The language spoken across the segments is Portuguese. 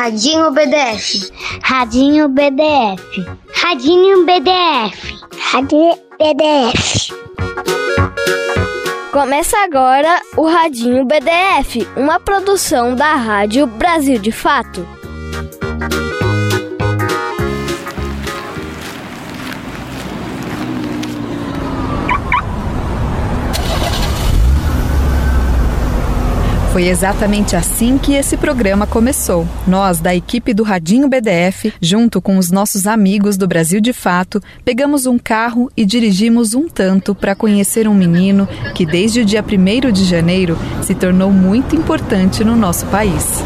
Radinho BDF. Radinho BDF. Radinho BDF. Radinho BDF. Começa agora o Radinho BDF, uma produção da Rádio Brasil de Fato. Foi exatamente assim que esse programa começou. Nós, da equipe do Radinho BDF, junto com os nossos amigos do Brasil de Fato, pegamos um carro e dirigimos um tanto para conhecer um menino que, desde o dia 1 de janeiro, se tornou muito importante no nosso país.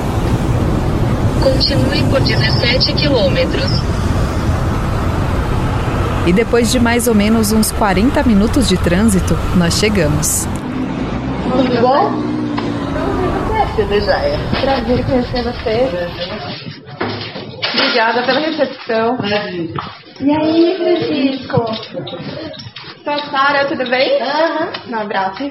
Continue por 17 quilômetros. E depois de mais ou menos uns 40 minutos de trânsito, nós chegamos. Tudo bom? Conhecida já é. Prazer conhecer você. Obrigada pela recepção. Prazer. E aí, Francisco? Sou Sara, tudo bem? Aham. Uhum. Um abraço.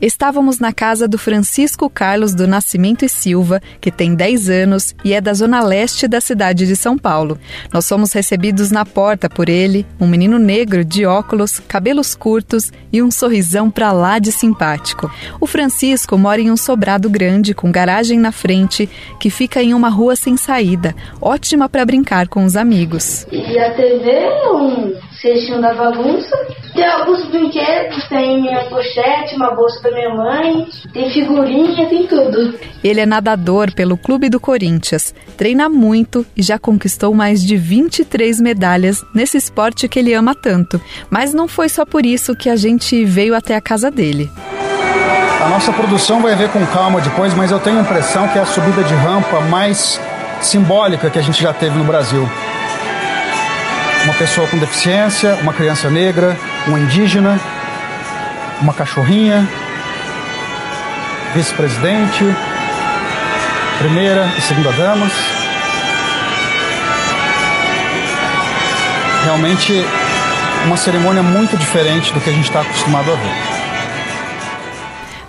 Estávamos na casa do Francisco Carlos do Nascimento e Silva, que tem 10 anos e é da zona leste da cidade de São Paulo. Nós fomos recebidos na porta por ele, um menino negro de óculos, cabelos curtos e um sorrisão pra lá de simpático. O Francisco mora em um sobrado grande com garagem na frente, que fica em uma rua sem saída, ótima para brincar com os amigos. E a TV, um cestinho da bagunça. Tem alguns brinquedos, tem minha pochete, uma bolsa da minha mãe, tem figurinha, tem tudo. Ele é nadador pelo Clube do Corinthians, treina muito e já conquistou mais de 23 medalhas nesse esporte que ele ama tanto. Mas não foi só por isso que a gente veio até a casa dele. A nossa produção vai ver com calma depois, mas eu tenho a impressão que é a subida de rampa mais simbólica que a gente já teve no Brasil uma pessoa com deficiência, uma criança negra, um indígena, uma cachorrinha, vice-presidente, primeira e segunda damas. Realmente uma cerimônia muito diferente do que a gente está acostumado a ver.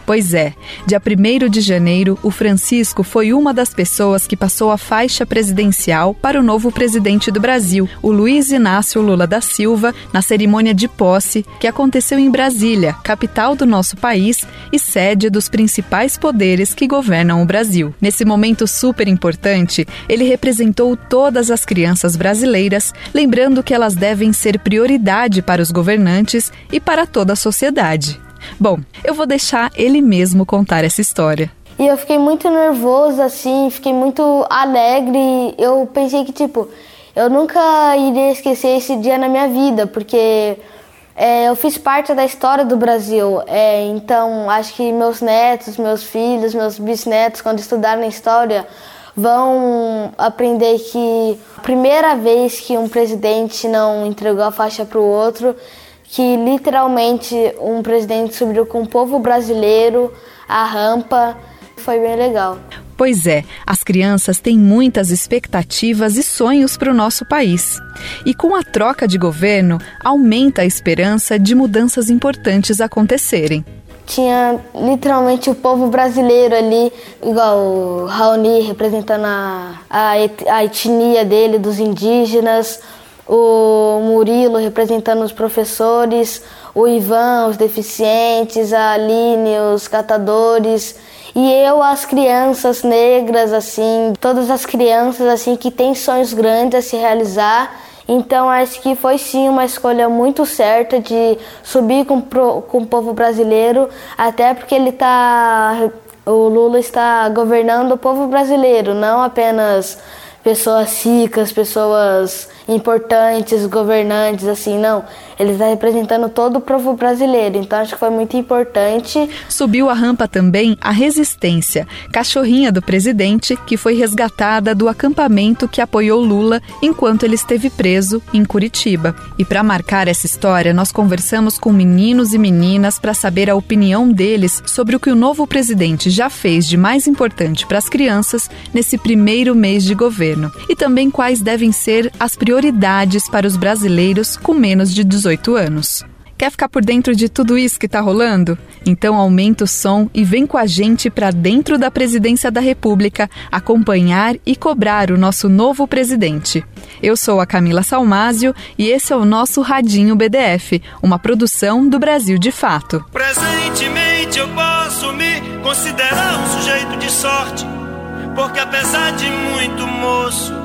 Pois é, dia 1 de janeiro, o Francisco foi uma das pessoas que passou a faixa presidencial para o novo presidente do Brasil, o Luiz Inácio Lula da Silva, na cerimônia de posse que aconteceu em Brasília, capital do nosso país e sede dos principais poderes que governam o Brasil. Nesse momento super importante, ele representou todas as crianças brasileiras, lembrando que elas devem ser prioridade para os governantes e para toda a sociedade. Bom, eu vou deixar ele mesmo contar essa história. E eu fiquei muito nervosa, assim, fiquei muito alegre. Eu pensei que, tipo, eu nunca iria esquecer esse dia na minha vida, porque é, eu fiz parte da história do Brasil. É, então, acho que meus netos, meus filhos, meus bisnetos, quando estudarem história, vão aprender que a primeira vez que um presidente não entregou a faixa para o outro que literalmente um presidente subiu com o povo brasileiro a rampa. Foi bem legal. Pois é, as crianças têm muitas expectativas e sonhos para o nosso país. E com a troca de governo, aumenta a esperança de mudanças importantes acontecerem. Tinha literalmente o povo brasileiro ali, igual o Raoni representando a, a, a etnia dele, dos indígenas, o Murilo representando os professores, o Ivan, os deficientes, a Aline, os catadores, e eu, as crianças negras, assim, todas as crianças, assim, que têm sonhos grandes a se realizar. Então, acho que foi sim uma escolha muito certa de subir com, com o povo brasileiro, até porque ele está. O Lula está governando o povo brasileiro, não apenas pessoas ricas, pessoas importantes, governantes, assim, não. Ele está representando todo o povo brasileiro, então acho que foi muito importante. Subiu a rampa também a Resistência, cachorrinha do presidente, que foi resgatada do acampamento que apoiou Lula enquanto ele esteve preso em Curitiba. E para marcar essa história, nós conversamos com meninos e meninas para saber a opinião deles sobre o que o novo presidente já fez de mais importante para as crianças nesse primeiro mês de governo e também quais devem ser as prioridades para os brasileiros com menos de 18 anos. Quer ficar por dentro de tudo isso que está rolando? Então aumenta o som e vem com a gente para dentro da presidência da República acompanhar e cobrar o nosso novo presidente. Eu sou a Camila Salmásio e esse é o nosso Radinho BDF, uma produção do Brasil de Fato. Presentemente eu posso me considerar um sujeito de sorte, porque apesar de muito moço,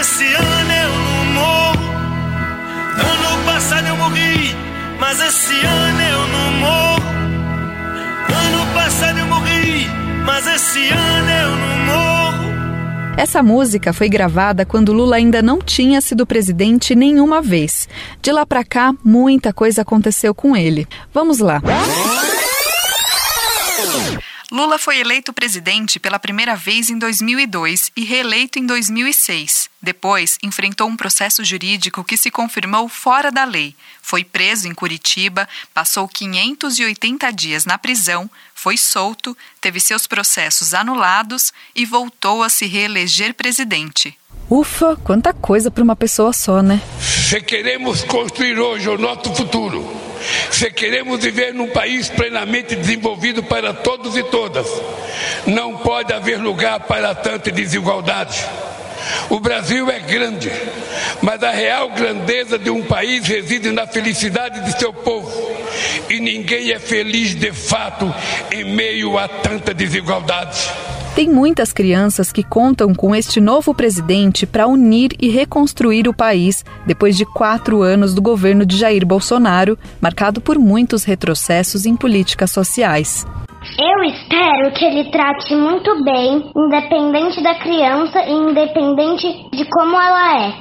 Esse ano eu não morro. Ano passado eu morri, mas esse ano eu não morro. Ano passado eu morri, mas esse ano eu não morro. Essa música foi gravada quando Lula ainda não tinha sido presidente nenhuma vez. De lá para cá, muita coisa aconteceu com ele. Vamos lá. Lula foi eleito presidente pela primeira vez em 2002 e reeleito em 2006. Depois, enfrentou um processo jurídico que se confirmou fora da lei. Foi preso em Curitiba, passou 580 dias na prisão, foi solto, teve seus processos anulados e voltou a se reeleger presidente. Ufa, quanta coisa para uma pessoa só, né? Se queremos construir hoje o nosso futuro, se queremos viver num país plenamente desenvolvido para todos e todas, não pode haver lugar para tanta desigualdade. O Brasil é grande, mas a real grandeza de um país reside na felicidade de seu povo. E ninguém é feliz de fato em meio a tanta desigualdade. Tem muitas crianças que contam com este novo presidente para unir e reconstruir o país depois de quatro anos do governo de Jair Bolsonaro, marcado por muitos retrocessos em políticas sociais. Eu espero que ele trate muito bem, independente da criança e independente de como ela é.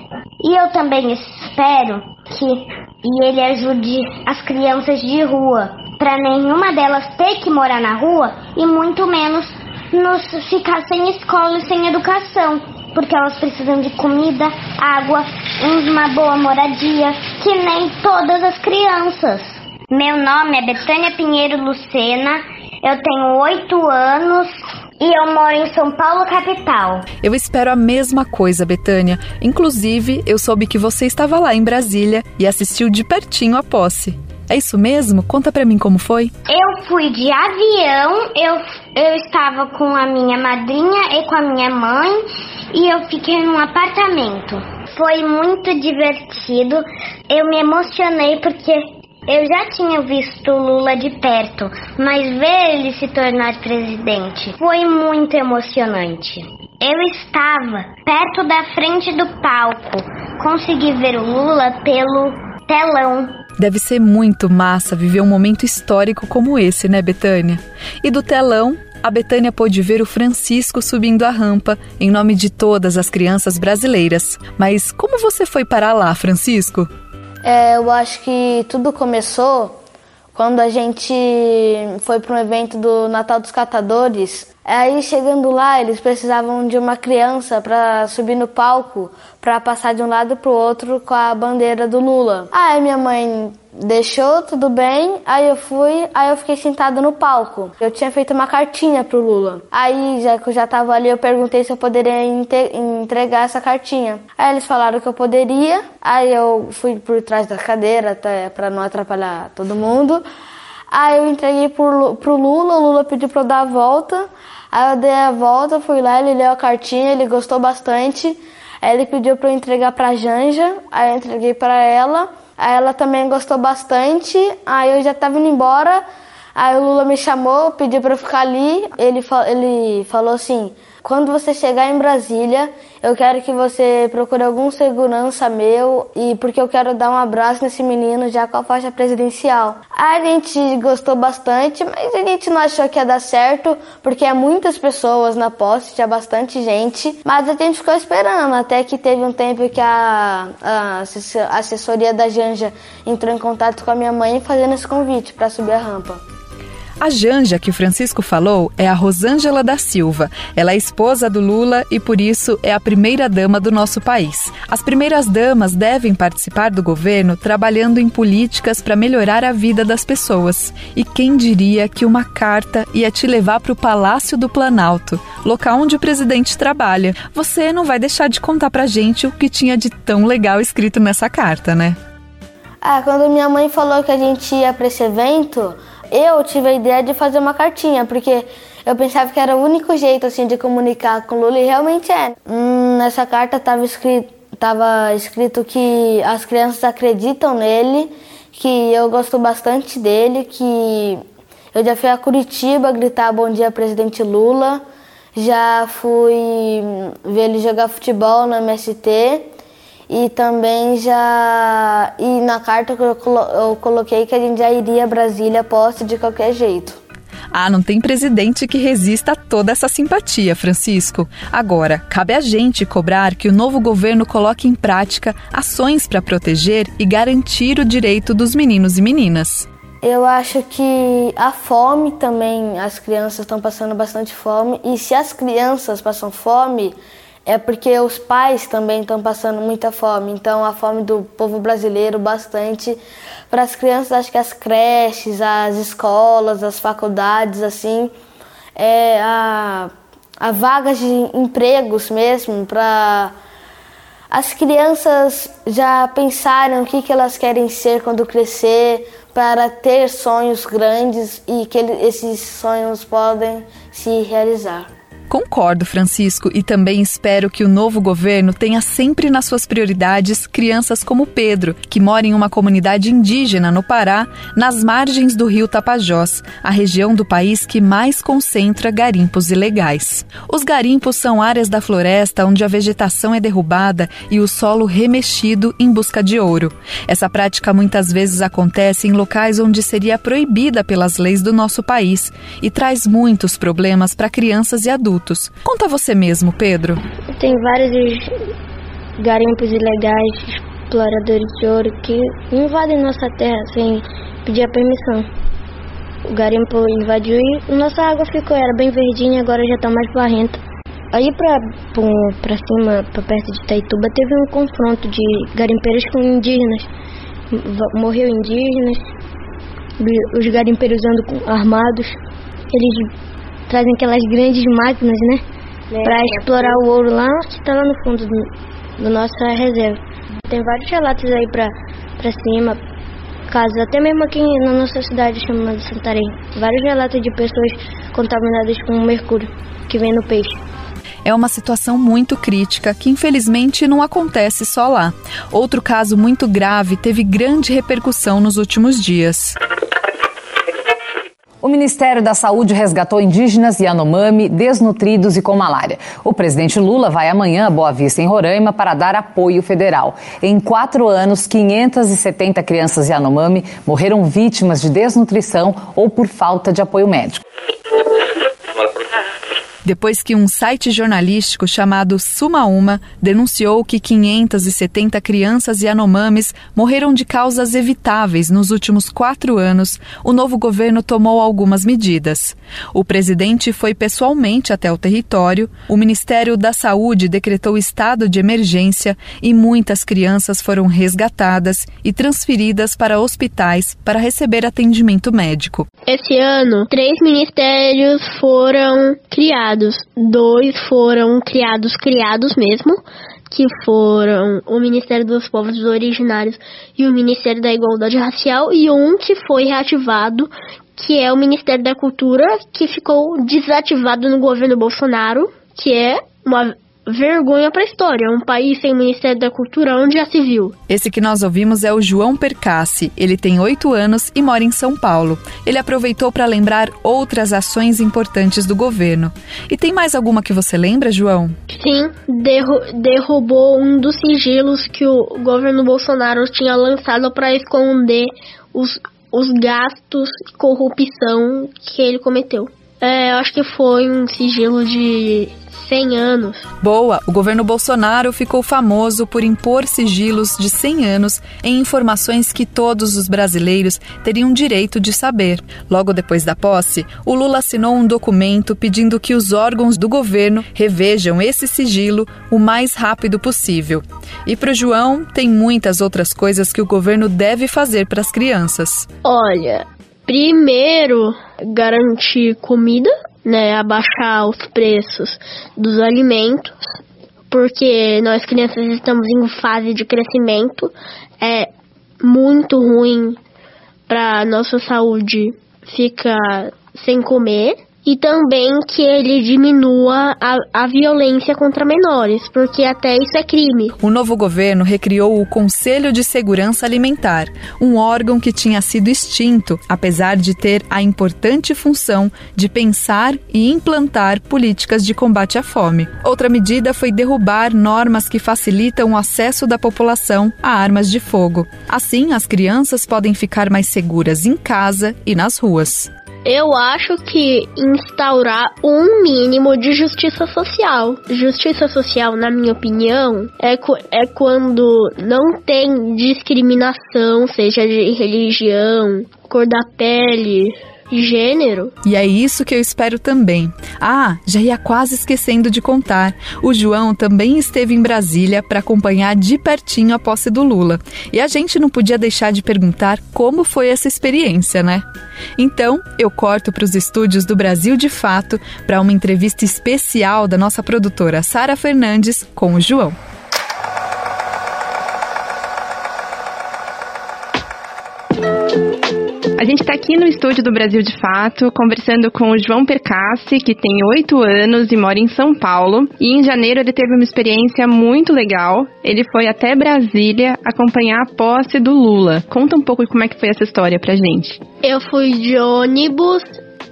E eu também espero que e ele ajude as crianças de rua, para nenhuma delas ter que morar na rua e muito menos nos ficar sem escola e sem educação, porque elas precisam de comida, água, uma boa moradia, que nem todas as crianças. Meu nome é Betânia Pinheiro Lucena, eu tenho oito anos e eu moro em São Paulo, capital. Eu espero a mesma coisa, Betânia. Inclusive, eu soube que você estava lá em Brasília e assistiu de pertinho a posse. É isso mesmo? Conta pra mim como foi. Eu fui de avião, eu, eu estava com a minha madrinha e com a minha mãe e eu fiquei num apartamento. Foi muito divertido, eu me emocionei porque eu já tinha visto Lula de perto, mas ver ele se tornar presidente foi muito emocionante. Eu estava perto da frente do palco, consegui ver o Lula pelo telão. Deve ser muito massa viver um momento histórico como esse, né, Betânia? E do telão, a Betânia pôde ver o Francisco subindo a rampa em nome de todas as crianças brasileiras. Mas como você foi parar lá, Francisco? É, eu acho que tudo começou quando a gente foi para um evento do Natal dos Catadores Aí chegando lá, eles precisavam de uma criança para subir no palco, para passar de um lado pro outro com a bandeira do Lula. Aí minha mãe deixou, tudo bem. Aí eu fui, aí eu fiquei sentada no palco. Eu tinha feito uma cartinha pro Lula. Aí, já que eu já tava ali, eu perguntei se eu poderia entregar essa cartinha. Aí eles falaram que eu poderia. Aí eu fui por trás da cadeira, até para não atrapalhar todo mundo. Aí eu entreguei pro, pro Lula, o Lula pediu pra eu dar a volta. Aí eu dei a volta, fui lá, ele leu a cartinha, ele gostou bastante. Aí ele pediu para eu entregar para Janja, aí eu entreguei para ela. Aí ela também gostou bastante. Aí eu já tava indo embora. Aí o Lula me chamou, pediu para ficar ali. Ele, ele falou assim: quando você chegar em Brasília, eu quero que você procure algum segurança meu e porque eu quero dar um abraço nesse menino já com a faixa presidencial. A gente gostou bastante, mas a gente não achou que ia dar certo porque é muitas pessoas na posse, tinha bastante gente, mas a gente ficou esperando até que teve um tempo que a, a assessoria da Janja entrou em contato com a minha mãe fazendo esse convite para subir a rampa. A Janja que o Francisco falou é a Rosângela da Silva. Ela é esposa do Lula e, por isso, é a primeira dama do nosso país. As primeiras damas devem participar do governo trabalhando em políticas para melhorar a vida das pessoas. E quem diria que uma carta ia te levar para o Palácio do Planalto, local onde o presidente trabalha? Você não vai deixar de contar para gente o que tinha de tão legal escrito nessa carta, né? Ah, quando minha mãe falou que a gente ia para esse evento, eu tive a ideia de fazer uma cartinha, porque eu pensava que era o único jeito assim de comunicar com o Lula e realmente é. Hum, nessa carta estava escrito, tava escrito que as crianças acreditam nele, que eu gosto bastante dele, que eu já fui a Curitiba gritar bom dia presidente Lula, já fui ver ele jogar futebol no MST e também já. E na carta eu, colo... eu coloquei que a gente já iria a Brasília posse de qualquer jeito. Ah, não tem presidente que resista a toda essa simpatia, Francisco. Agora, cabe a gente cobrar que o novo governo coloque em prática ações para proteger e garantir o direito dos meninos e meninas. Eu acho que a fome também, as crianças estão passando bastante fome, e se as crianças passam fome, é porque os pais também estão passando muita fome. Então, a fome do povo brasileiro bastante. Para as crianças, acho que as creches, as escolas, as faculdades, assim, é a, a vagas de empregos mesmo para as crianças já pensarem o que, que elas querem ser quando crescer, para ter sonhos grandes e que esses sonhos podem se realizar. Concordo, Francisco, e também espero que o novo governo tenha sempre nas suas prioridades crianças como Pedro, que mora em uma comunidade indígena no Pará, nas margens do rio Tapajós, a região do país que mais concentra garimpos ilegais. Os garimpos são áreas da floresta onde a vegetação é derrubada e o solo remexido em busca de ouro. Essa prática muitas vezes acontece em locais onde seria proibida pelas leis do nosso país e traz muitos problemas para crianças e adultos Conta você mesmo, Pedro. Tem vários garimpos ilegais, exploradores de ouro que invadem nossa terra sem pedir a permissão. O garimpo invadiu e nossa água ficou, era bem verdinha, agora já está mais barrenta. Aí pra, pra cima, pra perto de Itaituba, teve um confronto de garimpeiros com indígenas. Morreu indígenas, os garimpeiros andam armados. Eles trazem aquelas grandes máquinas, né? É, para explorar o ouro lá que está lá no fundo do, do nossa reserva. Tem vários relatos aí para para cima, casos, até mesmo aqui na nossa cidade chamada Santarém. Vários relatos de pessoas contaminadas com mercúrio que vem no peixe. É uma situação muito crítica que infelizmente não acontece só lá. Outro caso muito grave teve grande repercussão nos últimos dias. O Ministério da Saúde resgatou indígenas Yanomami desnutridos e com malária. O presidente Lula vai amanhã a Boa Vista, em Roraima, para dar apoio federal. Em quatro anos, 570 crianças Yanomami morreram vítimas de desnutrição ou por falta de apoio médico depois que um site jornalístico chamado Sumauma denunciou que 570 crianças Yanomamis morreram de causas evitáveis nos últimos quatro anos, o novo governo tomou algumas medidas. O presidente foi pessoalmente até o território, o Ministério da Saúde decretou estado de emergência e muitas crianças foram resgatadas e transferidas para hospitais para receber atendimento médico. Esse ano, três ministérios foram criados criados, dois foram criados, criados mesmo, que foram o Ministério dos Povos Originários e o Ministério da Igualdade Racial, e um que foi reativado, que é o Ministério da Cultura, que ficou desativado no governo Bolsonaro, que é uma vergonha para a história. Um país sem Ministério da Cultura, onde já se viu? Esse que nós ouvimos é o João Percassi. Ele tem oito anos e mora em São Paulo. Ele aproveitou para lembrar outras ações importantes do governo. E tem mais alguma que você lembra, João? Sim, derru derrubou um dos sigilos que o governo Bolsonaro tinha lançado para esconder os, os gastos e corrupção que ele cometeu. É, eu acho que foi um sigilo de 100 anos. Boa! O governo Bolsonaro ficou famoso por impor sigilos de 100 anos em informações que todos os brasileiros teriam direito de saber. Logo depois da posse, o Lula assinou um documento pedindo que os órgãos do governo revejam esse sigilo o mais rápido possível. E para o João, tem muitas outras coisas que o governo deve fazer para as crianças. Olha, primeiro, garantir comida né, abaixar os preços dos alimentos, porque nós crianças estamos em fase de crescimento, é muito ruim para nossa saúde ficar sem comer e também que ele diminua a, a violência contra menores, porque até isso é crime. O novo governo recriou o Conselho de Segurança Alimentar, um órgão que tinha sido extinto, apesar de ter a importante função de pensar e implantar políticas de combate à fome. Outra medida foi derrubar normas que facilitam o acesso da população a armas de fogo. Assim, as crianças podem ficar mais seguras em casa e nas ruas. Eu acho que instaurar um mínimo de justiça social. Justiça social, na minha opinião, é, é quando não tem discriminação, seja de religião, cor da pele, gênero. E é isso que eu espero também. Ah, já ia quase esquecendo de contar. O João também esteve em Brasília para acompanhar de pertinho a posse do Lula. E a gente não podia deixar de perguntar como foi essa experiência, né? Então, eu corto para os estúdios do Brasil de Fato para uma entrevista especial da nossa produtora Sara Fernandes com o João. A gente está aqui no estúdio do Brasil de Fato, conversando com o João Percassi, que tem oito anos e mora em São Paulo. E em janeiro ele teve uma experiência muito legal. Ele foi até Brasília acompanhar a posse do Lula. Conta um pouco como é que foi essa história pra gente. Eu fui de ônibus,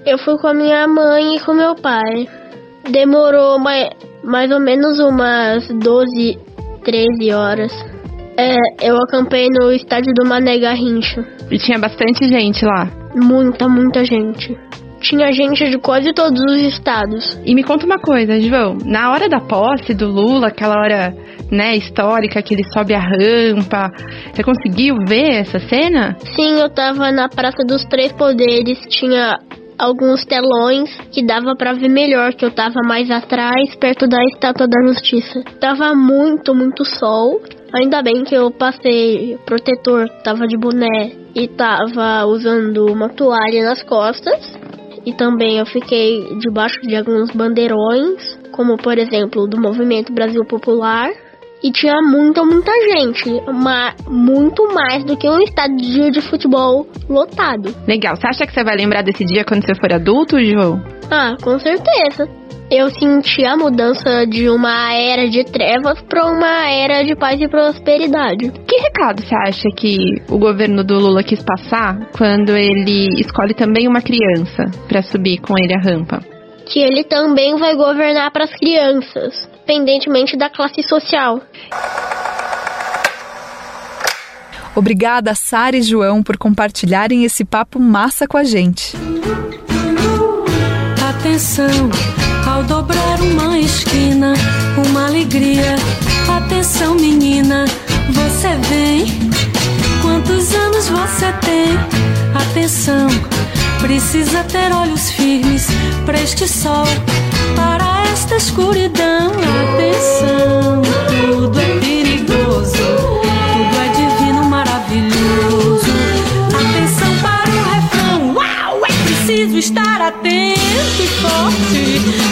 eu fui com a minha mãe e com meu pai. Demorou mais, mais ou menos umas 12, 13 horas. É, eu acampei no estádio do Mané Garrincha. E tinha bastante gente lá? Muita, muita gente. Tinha gente de quase todos os estados. E me conta uma coisa, João. Na hora da posse do Lula, aquela hora, né, histórica, que ele sobe a rampa, você conseguiu ver essa cena? Sim, eu tava na Praça dos Três Poderes, tinha alguns telões que dava para ver melhor, que eu tava mais atrás, perto da Estátua da Justiça. Tava muito, muito sol. Ainda bem que eu passei protetor, tava de boné e tava usando uma toalha nas costas. E também eu fiquei debaixo de alguns bandeirões, como por exemplo do Movimento Brasil Popular. E tinha muita, muita gente. Uma, muito mais do que um estádio de futebol lotado. Legal. Você acha que você vai lembrar desse dia quando você for adulto, João? Ah, com certeza eu senti a mudança de uma era de trevas para uma era de paz e prosperidade. Que recado você acha que o governo do Lula quis passar quando ele escolhe também uma criança para subir com ele a rampa? Que ele também vai governar para as crianças, independentemente da classe social. Obrigada, Sara e João, por compartilharem esse papo massa com a gente. Atenção! Ao dobrar uma esquina, uma alegria. Atenção, menina, você vem. Quantos anos você tem? Atenção, precisa ter olhos firmes para este sol, para esta escuridão. Atenção, tudo é perigoso, tudo é divino, maravilhoso. Atenção para o refrão, uau, é preciso estar atento e forte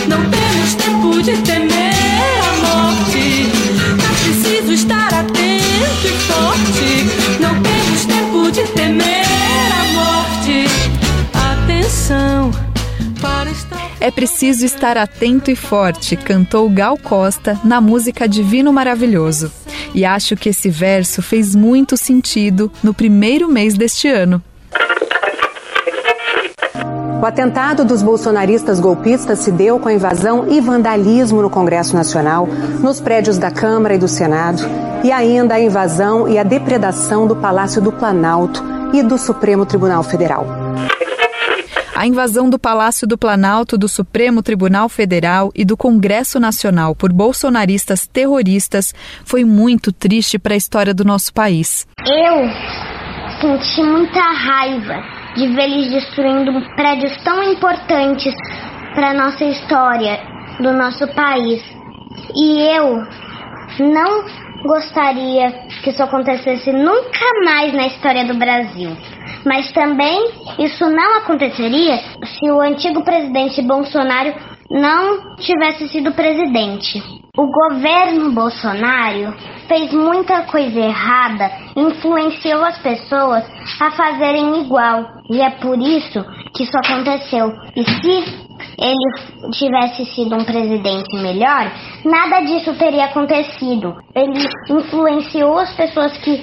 de temer Atenção para estar. É preciso estar atento e forte, cantou Gal Costa na música Divino Maravilhoso. E acho que esse verso fez muito sentido no primeiro mês deste ano. O atentado dos bolsonaristas golpistas se deu com a invasão e vandalismo no Congresso Nacional, nos prédios da Câmara e do Senado, e ainda a invasão e a depredação do Palácio do Planalto e do Supremo Tribunal Federal. A invasão do Palácio do Planalto, do Supremo Tribunal Federal e do Congresso Nacional por bolsonaristas terroristas foi muito triste para a história do nosso país. Eu senti muita raiva de ver eles destruindo prédios tão importantes para nossa história do nosso país. E eu não gostaria que isso acontecesse nunca mais na história do Brasil. Mas também isso não aconteceria se o antigo presidente Bolsonaro não tivesse sido presidente. O governo Bolsonaro fez muita coisa errada, influenciou as pessoas a fazerem igual, e é por isso que isso aconteceu. E se ele tivesse sido um presidente melhor, nada disso teria acontecido. Ele influenciou as pessoas que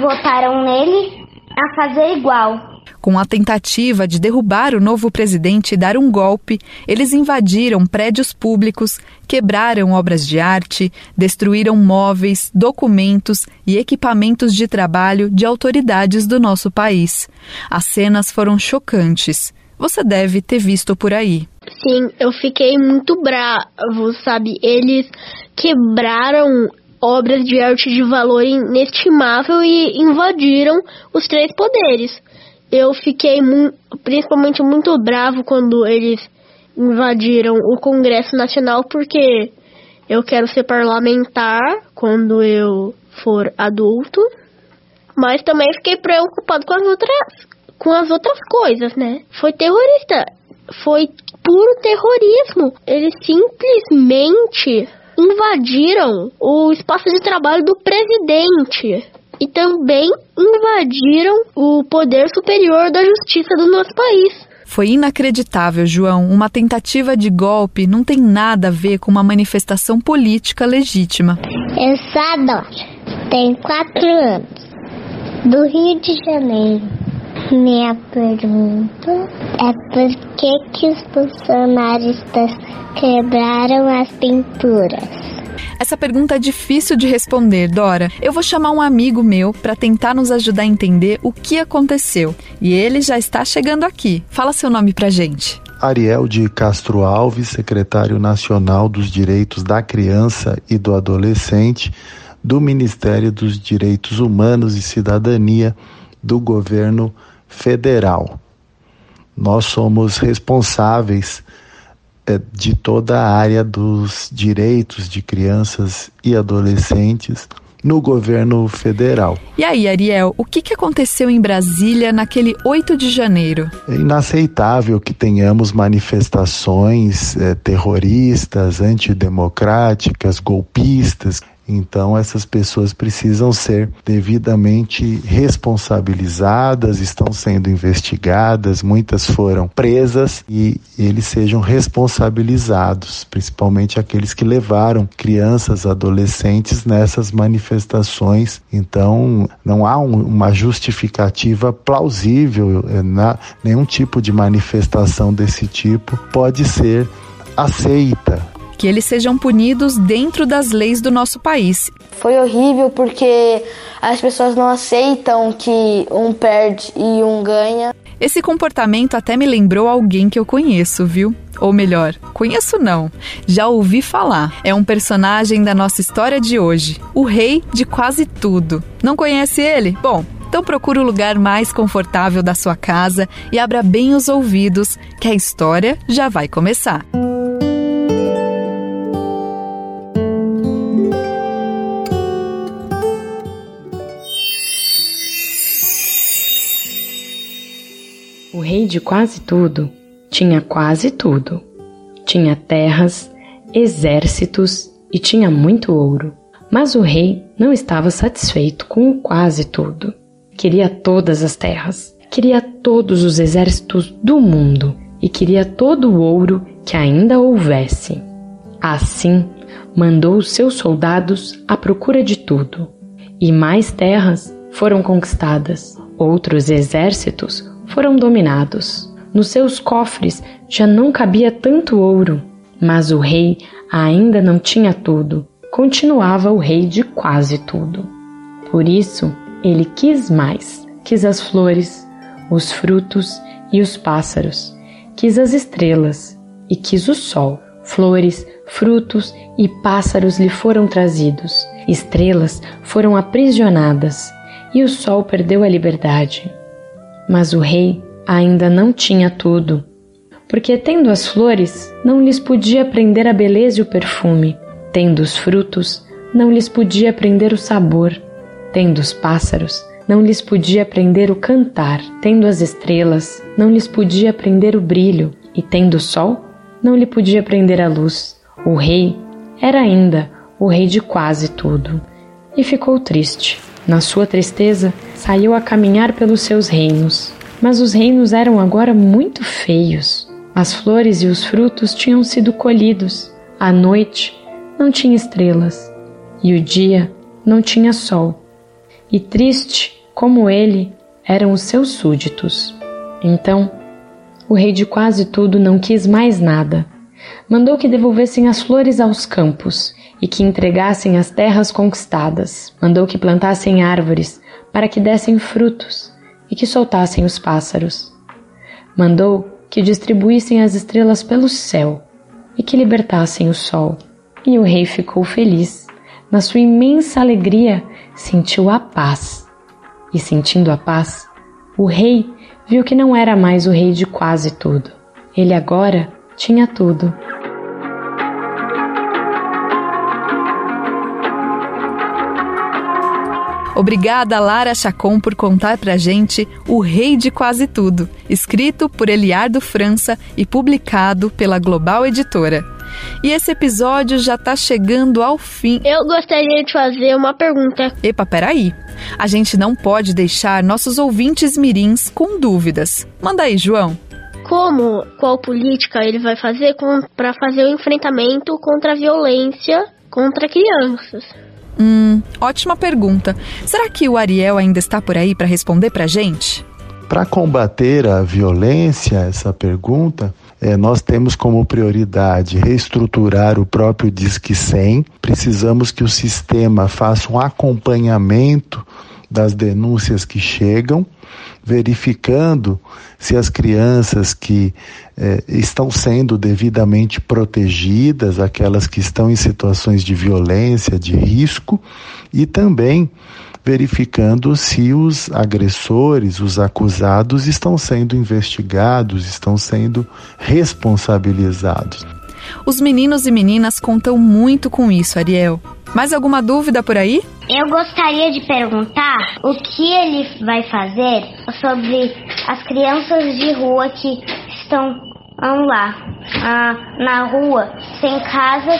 votaram nele a fazer igual. Com a tentativa de derrubar o novo presidente e dar um golpe, eles invadiram prédios públicos, quebraram obras de arte, destruíram móveis, documentos e equipamentos de trabalho de autoridades do nosso país. As cenas foram chocantes. Você deve ter visto por aí. Sim, eu fiquei muito bravo, sabe? Eles quebraram obras de arte de valor inestimável e invadiram os três poderes. Eu fiquei mu principalmente muito bravo quando eles invadiram o Congresso Nacional porque eu quero ser parlamentar quando eu for adulto, mas também fiquei preocupado com as outras com as outras coisas, né? Foi terrorista, foi puro terrorismo. Eles simplesmente invadiram o espaço de trabalho do presidente e também invadiram o poder superior da justiça do nosso país. Foi inacreditável, João. Uma tentativa de golpe não tem nada a ver com uma manifestação política legítima. Eu sou a Dora, tenho quatro anos, do Rio de Janeiro. Minha pergunta é por que, que os bolsonaristas quebraram as pinturas? Essa pergunta é difícil de responder, Dora. Eu vou chamar um amigo meu para tentar nos ajudar a entender o que aconteceu. E ele já está chegando aqui. Fala seu nome pra gente. Ariel de Castro Alves, secretário nacional dos Direitos da Criança e do Adolescente do Ministério dos Direitos Humanos e Cidadania do governo federal. Nós somos responsáveis é, de toda a área dos direitos de crianças e adolescentes no governo federal. E aí, Ariel, o que, que aconteceu em Brasília naquele 8 de janeiro? É inaceitável que tenhamos manifestações é, terroristas, antidemocráticas, golpistas então, essas pessoas precisam ser devidamente responsabilizadas, estão sendo investigadas, muitas foram presas e eles sejam responsabilizados, principalmente aqueles que levaram crianças, adolescentes nessas manifestações. Então, não há um, uma justificativa plausível, eh, na, nenhum tipo de manifestação desse tipo pode ser aceita que eles sejam punidos dentro das leis do nosso país. Foi horrível porque as pessoas não aceitam que um perde e um ganha. Esse comportamento até me lembrou alguém que eu conheço, viu? Ou melhor, conheço não, já ouvi falar. É um personagem da nossa história de hoje, o rei de quase tudo. Não conhece ele? Bom, então procure o lugar mais confortável da sua casa e abra bem os ouvidos, que a história já vai começar. O rei de quase tudo tinha quase tudo. Tinha terras, exércitos e tinha muito ouro. Mas o rei não estava satisfeito com quase tudo. Queria todas as terras, queria todos os exércitos do mundo, e queria todo o ouro que ainda houvesse. Assim, mandou os seus soldados à procura de tudo, e mais terras foram conquistadas. Outros exércitos foram dominados. Nos seus cofres já não cabia tanto ouro, mas o rei ainda não tinha tudo. Continuava o rei de quase tudo. Por isso, ele quis mais. Quis as flores, os frutos e os pássaros. Quis as estrelas e quis o sol. Flores, frutos e pássaros lhe foram trazidos. Estrelas foram aprisionadas e o sol perdeu a liberdade. Mas o rei ainda não tinha tudo, porque tendo as flores, não lhes podia prender a beleza e o perfume, tendo os frutos, não lhes podia prender o sabor, tendo os pássaros, não lhes podia prender o cantar, tendo as estrelas, não lhes podia prender o brilho, e tendo o sol, não lhe podia prender a luz. O rei era ainda o rei de quase tudo, e ficou triste. Na sua tristeza, saiu a caminhar pelos seus reinos. Mas os reinos eram agora muito feios. As flores e os frutos tinham sido colhidos. A noite não tinha estrelas e o dia não tinha sol. E triste como ele eram os seus súditos. Então, o rei de quase tudo não quis mais nada. Mandou que devolvessem as flores aos campos e que entregassem as terras conquistadas. Mandou que plantassem árvores para que dessem frutos e que soltassem os pássaros. Mandou que distribuíssem as estrelas pelo céu e que libertassem o sol. E o rei ficou feliz. Na sua imensa alegria, sentiu a paz. E sentindo a paz, o rei viu que não era mais o rei de quase tudo. Ele agora tinha tudo. Obrigada, Lara Chacon, por contar pra gente O Rei de Quase Tudo, escrito por Eliardo França e publicado pela Global Editora. E esse episódio já tá chegando ao fim. Eu gostaria de fazer uma pergunta. Epa, peraí. A gente não pode deixar nossos ouvintes mirins com dúvidas. Manda aí, João. Como, qual política ele vai fazer para fazer o enfrentamento contra a violência contra crianças? Hum, ótima pergunta. Será que o Ariel ainda está por aí para responder para gente? Para combater a violência, essa pergunta, é, nós temos como prioridade reestruturar o próprio Disque 100. Precisamos que o sistema faça um acompanhamento das denúncias que chegam, verificando se as crianças que eh, estão sendo devidamente protegidas, aquelas que estão em situações de violência, de risco, e também verificando se os agressores, os acusados estão sendo investigados, estão sendo responsabilizados. Os meninos e meninas contam muito com isso, Ariel. Mais alguma dúvida por aí? Eu gostaria de perguntar o que ele vai fazer sobre as crianças de rua que estão lá ah, na rua, sem casa,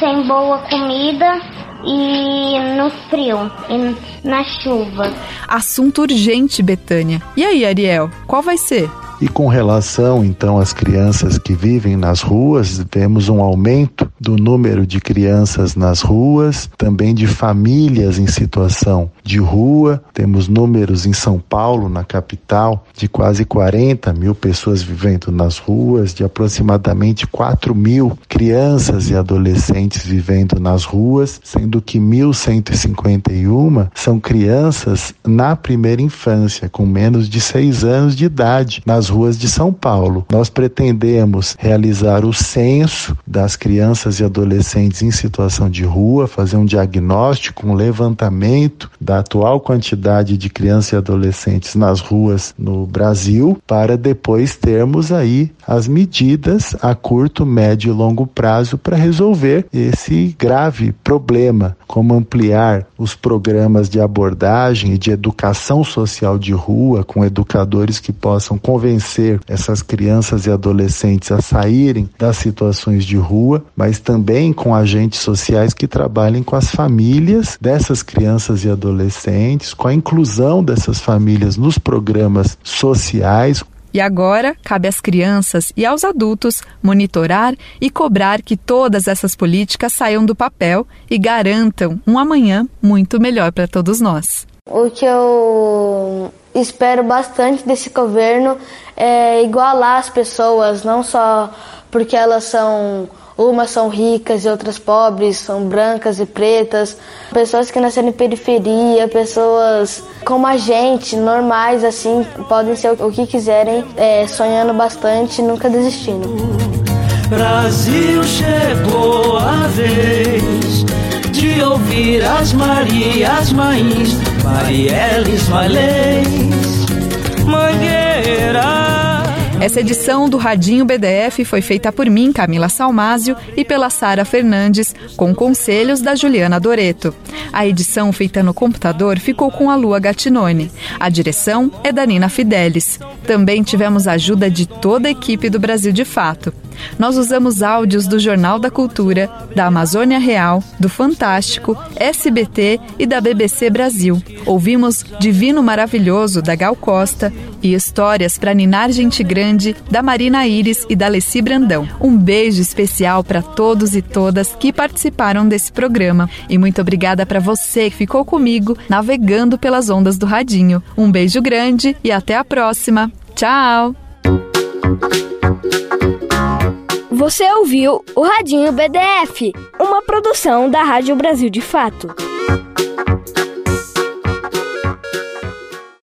sem boa comida e no frio e na chuva. Assunto urgente, Betânia. E aí, Ariel, qual vai ser? E com relação então às crianças que vivem nas ruas, vemos um aumento do número de crianças nas ruas, também de famílias em situação de rua. Temos números em São Paulo, na capital, de quase 40 mil pessoas vivendo nas ruas, de aproximadamente 4 mil crianças e adolescentes vivendo nas ruas, sendo que 1.151 são crianças na primeira infância, com menos de 6 anos de idade, nas ruas de São Paulo. Nós pretendemos realizar o censo das crianças e adolescentes em situação de rua, fazer um diagnóstico, um levantamento da atual quantidade de crianças e adolescentes nas ruas no Brasil, para depois termos aí as medidas a curto, médio e longo prazo para resolver esse grave problema, como ampliar os programas de abordagem e de educação social de rua com educadores que possam convencer essas crianças e adolescentes a saírem das situações de rua, mas também com agentes sociais que trabalhem com as famílias dessas crianças e adolescentes, com a inclusão dessas famílias nos programas sociais, E agora cabe às crianças e aos adultos monitorar e cobrar que todas essas políticas saiam do papel e garantam um amanhã muito melhor para todos nós. O que eu espero bastante desse governo é igualar as pessoas, não só porque elas são umas são ricas e outras pobres, são brancas e pretas, pessoas que nasceram em periferia, pessoas como a gente, normais assim, podem ser o que quiserem, é, sonhando bastante, nunca desistindo. Brasil chegou a vez de ouvir as Marias Mães, Marielles Malês, Mangueira. Essa edição do Radinho BDF foi feita por mim, Camila Salmásio, e pela Sara Fernandes, com conselhos da Juliana Doreto. A edição feita no computador ficou com a Lua Gatinone. A direção é da Nina Fidelis. Também tivemos a ajuda de toda a equipe do Brasil de Fato. Nós usamos áudios do Jornal da Cultura, da Amazônia Real, do Fantástico, SBT e da BBC Brasil. Ouvimos Divino Maravilhoso, da Gal Costa, e histórias para Ninar Gente Grande, da Marina Iris e da Leci Brandão. Um beijo especial para todos e todas que participaram desse programa. E muito obrigada para você que ficou comigo navegando pelas ondas do Radinho. Um beijo grande e até a próxima. Tchau! Você ouviu o Radinho BDF, uma produção da Rádio Brasil de Fato.